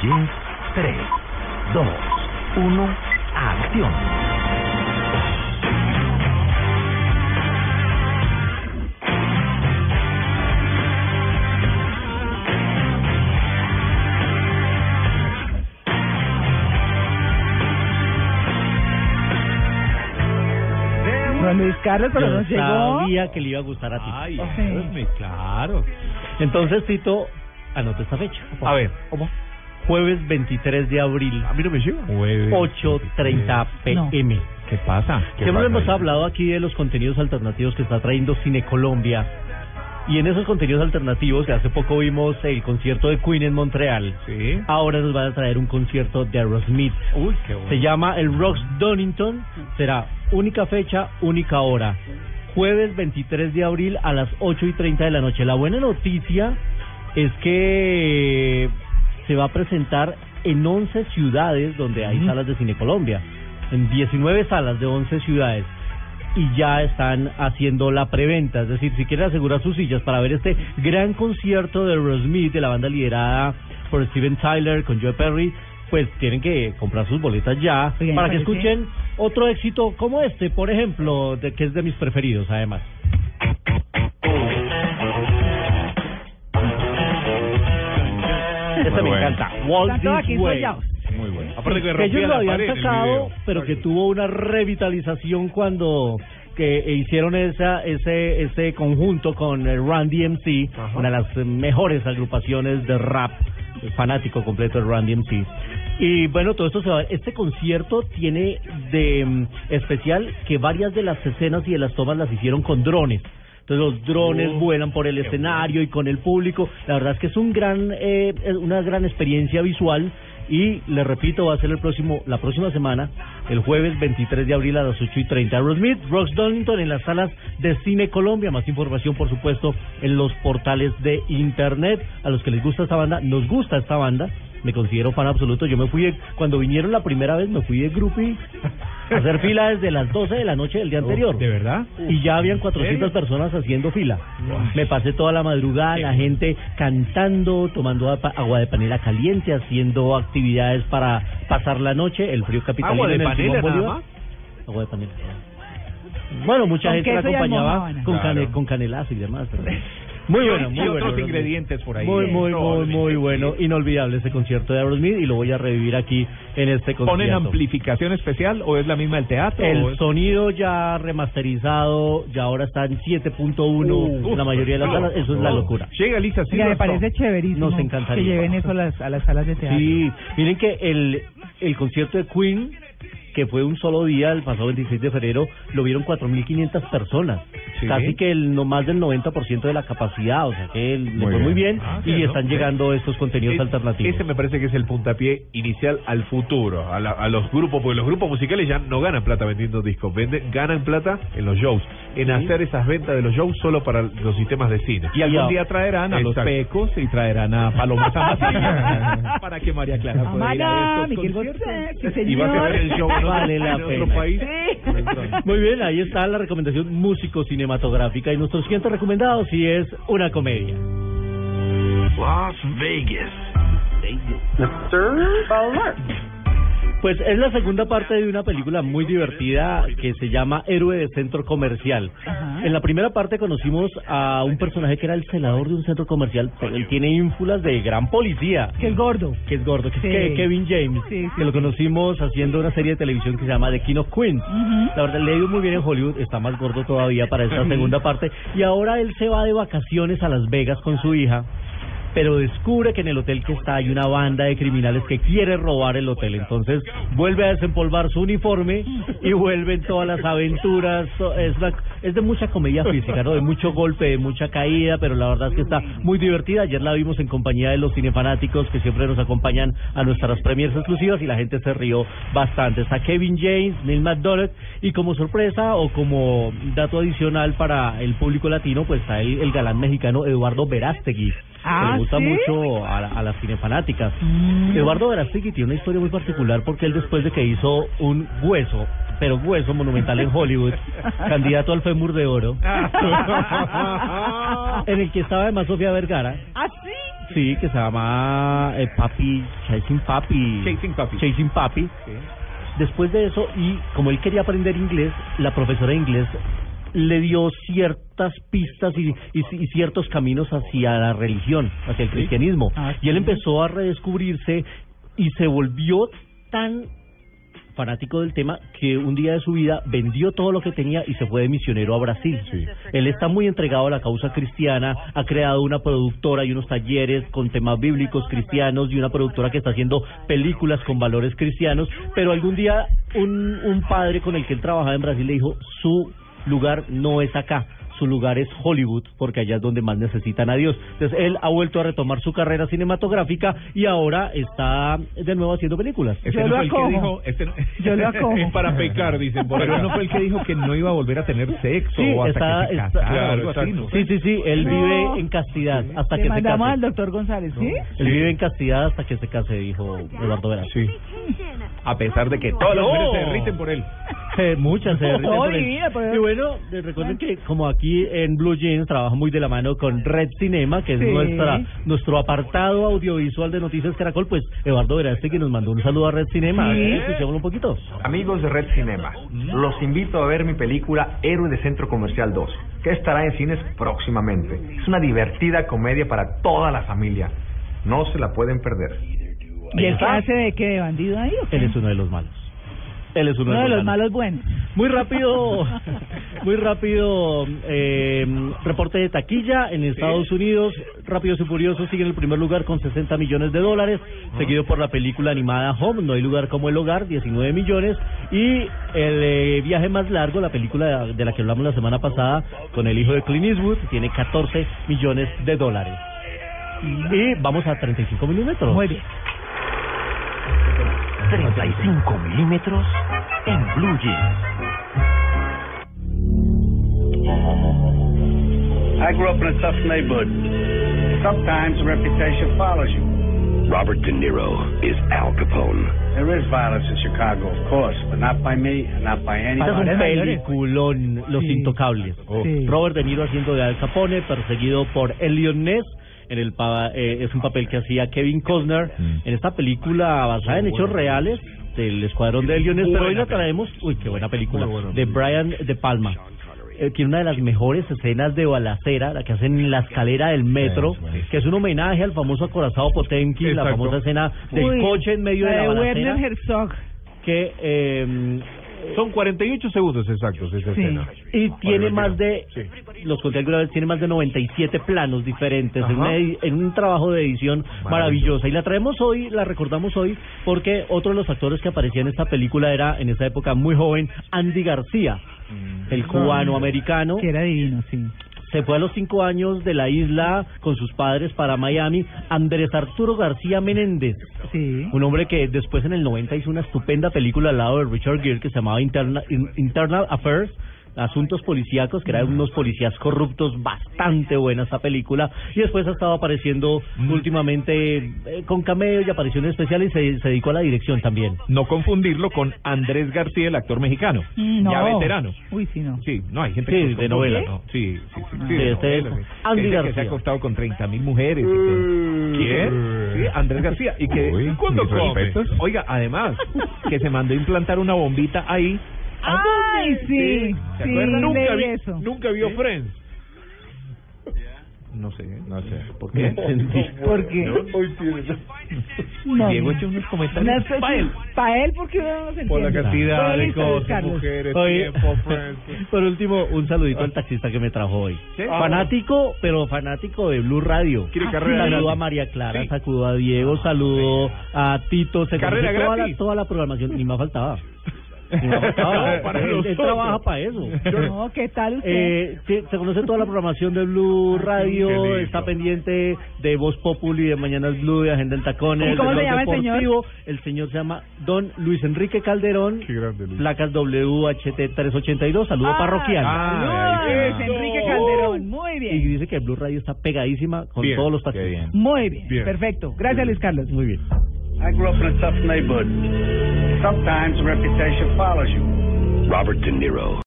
Jeans 3, 2, 1, acción. Juan Luis Carlos, pero Yo nos llegó. sabía que le iba a gustar a ti. Ay. Dios, claro. Entonces, Tito, anota esta fecha. A ver, Jueves 23 de abril, a mí no me llega. 8.30 pm. ¿Qué pasa? Siempre hemos hablado aquí de los contenidos alternativos que está trayendo Cine Colombia. Y en esos contenidos alternativos, que hace poco vimos el concierto de Queen en Montreal, Sí. ahora nos van a traer un concierto de Aerosmith. Uy, qué bueno. Se llama el Rocks Donington. Será única fecha, única hora. Jueves 23 de abril a las 8 y 30 de la noche. La buena noticia es que se va a presentar en 11 ciudades donde hay salas de Cine Colombia. En 19 salas de 11 ciudades. Y ya están haciendo la preventa. Es decir, si quieren asegurar sus sillas para ver este gran concierto de Aerosmith, de la banda liderada por Steven Tyler con Joe Perry, pues tienen que comprar sus boletas ya para que escuchen otro éxito como este, por ejemplo, de que es de mis preferidos además. Walt Están todos This aquí Way. sollados. Muy bueno. Que Aparte que ellos lo habían pared sacado, pero que tuvo una revitalización cuando que hicieron esa ese ese conjunto con el Run DMC, Ajá. una de las mejores agrupaciones de rap fanático completo del Run DMC. Y bueno, todo esto se va. Este concierto tiene de mm, especial que varias de las escenas y de las tomas las hicieron con drones. Entonces los drones vuelan por el escenario y con el público. La verdad es que es un gran, eh, una gran experiencia visual y le repito, va a ser el próximo, la próxima semana, el jueves 23 de abril a las 8 y 30. Aerosmith, Rocks Donington en las salas de Cine Colombia. Más información, por supuesto, en los portales de internet. A los que les gusta esta banda, nos gusta esta banda. Me considero fan absoluto. Yo me fui, de- cuando vinieron la primera vez, me fui de groupie hacer fila desde las 12 de la noche del día anterior. ¿De verdad? Y ya habían 400 serio? personas haciendo fila. Me pasé toda la madrugada, la gente cantando, tomando agua de panela caliente, haciendo actividades para pasar la noche, el frío capitalino ¿Agua de en el panela Bolívar. más? Agua de panela. Bueno, mucha gente la acompañaba con, cane- Claro. con canelazo y demás. pero- Muy bueno, muy y bueno. otros Aerosmith. ingredientes por ahí. Muy, muy, muy, muy sí. bueno. Inolvidable ese concierto de Aerosmith y lo voy a revivir aquí en este concierto. ¿Ponen amplificación especial o es la misma del teatro? El es- sonido ya remasterizado, ya ahora está en 7.1 Uh, en la mayoría de las salas, eso es la locura. Llega Lisa Oiga, me parece chéverísimo Nos encantaría. que lleven eso a las, a las salas de teatro. Sí, miren que el, el concierto de Queen, que fue un solo día, el pasado 26 de febrero, lo vieron 4.500 personas. Sí. Casi que el no más del 90% de la capacidad, o sea que el- le Muy fue muy bien. Ah, y están llegando estos contenidos Es- alternativos. Ese me parece que es el puntapié inicial al futuro, a, la- a los grupos, porque los grupos musicales ya no ganan plata vendiendo discos, venden, ganan plata en los shows, en hacer esas ventas de los shows solo para los sistemas de cine. Y algún día traerán a los Exacto. pecos y traerán a Paloma para que María Clara pueda ir a Amara, estos Miguel conciertos. Bosé, sí, Y vas a ver el show en otro, Vale la en otro pena. país. Sí. Muy bien, ahí está la recomendación músico-cinematográfica y nuestro siguiente recomendado sí es una comedia. Las Vegas. Pues es la segunda parte de una película muy divertida que se llama Héroe de Centro Comercial. Ajá. En la primera parte conocimos a un personaje que era el celador de un centro comercial, pero él tiene ínfulas de gran policía. Que es gordo. Que es gordo, que Sí. es Ke- Kevin James, Sí, sí, que lo conocimos haciendo una serie de televisión que se llama The King of Queens. La verdad, le ha ido muy bien en Hollywood, está más gordo todavía para esta segunda parte. Y ahora él se va de vacaciones a Las Vegas con su hija, pero descubre que en el hotel que está hay una banda de criminales que quiere robar el hotel. Entonces vuelve a desempolvar su uniforme y vuelven todas las aventuras. Es de mucha comedia física, ¿no? De mucho golpe, de mucha caída, pero la verdad es que está muy divertida. Ayer la vimos en compañía de los cinefanáticos que siempre nos acompañan a nuestras premiers exclusivas y la gente se rió bastante. Está Kevin James, Neil McDonald y como sorpresa o como dato adicional para el público latino, pues está el, el galán mexicano Eduardo Verástegui. Ah, le gusta ¿sí? mucho a, la- a las cinefanáticas. Mm. Eduardo Verástegui tiene una historia muy particular porque él después de que hizo un hueso, pero hueso monumental en Hollywood, candidato al fémur de oro, en el que estaba además Sofía Vergara, ¿Ah, sí? sí, que se llama eh, Papi, Chasing Papi, Chasing Papi. Chasing Papi. Después de eso, y como él quería aprender inglés, la profesora de inglés le dio ciertas pistas y, y, y ciertos caminos hacia la religión, hacia el cristianismo. Ah, y él empezó a redescubrirse y se volvió tan fanático del tema que un día de su vida vendió todo lo que tenía y se fue de misionero a Brasil. Él está muy entregado a la causa cristiana, ha creado una productora y unos talleres con temas bíblicos cristianos y una productora que está haciendo películas con valores cristianos, pero algún día un, un padre con el que él trabajaba en Brasil le dijo, su lugar no es acá. Su lugar es Hollywood, porque allá es donde más necesitan a Dios. Entonces, él ha vuelto a retomar su carrera cinematográfica y ahora está de nuevo haciendo películas. Este Yo no lo fue el que dijo, este no- Yo lo acojo. es para pecar, dicen por Pero no fue el que dijo que no iba a volver a tener sexo Sí, o hasta está, que se está- casara, algo así, exacto. ¿no? Sí, sí, sí, él No. vive en castidad hasta Le que se mandamos case. al doctor González, ¿sí? Él vive en castidad hasta que se case, dijo Eduardo Vera. Sí. A pesar de que todas las mujeres se derriten por él. Eh, muchas se derriten No, por él. Y bueno, eh, recuerden que como aquí en Blue Jeans trabaja muy de la mano con Red Cinema, que es Sí. nuestra nuestro apartado audiovisual de Noticias Caracol, pues Eduardo Veraste que nos mandó un saludo a Red Cinema. Sí. Eh, Escuchémoslo un poquito. Amigos de Red Cinema, los invito a ver mi película Héroe de Centro Comercial 2, que estará en cines próximamente. Es una divertida comedia para toda la familia. No se la pueden perder. ¿Y el que hace de qué? ¿De bandido ahí o qué? Él es uno de los malos. Él es uno, Uno de los malos buenos. Muy rápido, muy rápido, eh, reporte de taquilla en Estados Unidos. Rápidos y Furiosos sigue en el primer lugar con 60 millones de dólares, seguido por la película animada Home, No hay lugar como el hogar, 19 millones. Y el eh, viaje más largo, la película de la que hablamos la semana pasada con el hijo de Clint Eastwood, tiene 14 millones de dólares. Y vamos a 35 milímetros. Muy bien. 35 milímetros en Blue Jeans. I grew up in a tough neighborhood. Sometimes reputation follows you. Robert De Niro is Al Capone. There is violence in Chicago, of course, but not by me and not by Este es un peliculón, Los Sí. Intocables. Sí. Robert De Niro haciendo de Al Capone, perseguido por Elliot Ness. En el pa- eh, es un papel que hacía Kevin Costner en esta película basada en hechos reales del escuadrón de Elliot Ness. Pero hoy la traemos, uy, qué buena película, de Brian De Palma. Eh, tiene una de las mejores escenas de balacera, la que hacen en la escalera del metro, que es un homenaje al famoso acorazado Potemkin, la Exacto. famosa escena del Uy, coche en medio de la la de balacera, Werner Herzog. que eh, Son 48 segundos exactos esa Sí. escena. y tiene más de, sí. los conté alguna vez, tiene más de 97 planos diferentes en, una un trabajo de edición maravillosa. Y la traemos hoy, la recordamos hoy, porque otro de los actores que aparecía en esta película era, en esa época muy joven, Andy García, el cubano-americano. Que era divino, sí. Se fue a los cinco años de la isla con sus padres para Miami. Andrés Arturo García Menéndez, Sí. un hombre que después en el 90 hizo una estupenda película al lado de Richard Gere que se llamaba Interna- In- Internal Affairs, Asuntos Policíacos, que eran unos policías corruptos, bastante buena esa película. Y después ha estado apareciendo últimamente eh, con cameos y apariciones especiales y se, se dedicó a la dirección también. No confundirlo con Andrés García, el actor mexicano. Mm, No. Ya veterano. Uy, sí, no. Sí, no, hay gente Sí, que de novela. ¿no? Sí, sí, sí. sí, Sí, de este novela. Andy Gente que se García. ha acostado con 30 mil mujeres. y que- ¿Quién? Sí, Andrés García. Y que Uy, ¿cuándo mis come? Oiga, además, que se mandó a implantar una bombita ahí. Ay, sí. ¿Se Sí, acuerdan? Nunca, vi- eso. nunca vio Friends. No sé. No sé. ¿Por qué? ¿Por qué? No. Diego hecho unos comentarios Una pa' él. Para él, porque uno no se Por la cantidad de cosas, mujeres, Oye, tiempo, Friends. por último, un saludito al taxista que me trajo hoy. ¿Sí? Fanático, pero fanático de Blue Radio. ¿Quiere carrera Saludo gratis? a María Clara, Sí. saludo a Diego, saludo a Tito. Se Carrera conoce toda la, gratis. toda la programación, ni más faltaba. No, para él, trabaja para eso. No, ¿qué tal usted? Eh, se conoce toda la programación de Blue Radio, está pendiente de Voz Populi, de Mañanas Blue, de Agenda en Tacones, ¿Y cómo de se llama el señor? Deportivo. El señor se llama Don Luis Enrique Calderón, Qué grande, Luis. placas WHT 382, saludo Ah, parroquial. Ah, Luis. Enrique Calderón. bien, muy Y bien. dice que Blue Radio está pegadísima con Bien, todos los bien. Muy bien. Bien. Perfecto. Gracias, Luis Carlos. Muy bien. I grew up in a tough neighborhood. Sometimes reputation follows you. Robert De Niro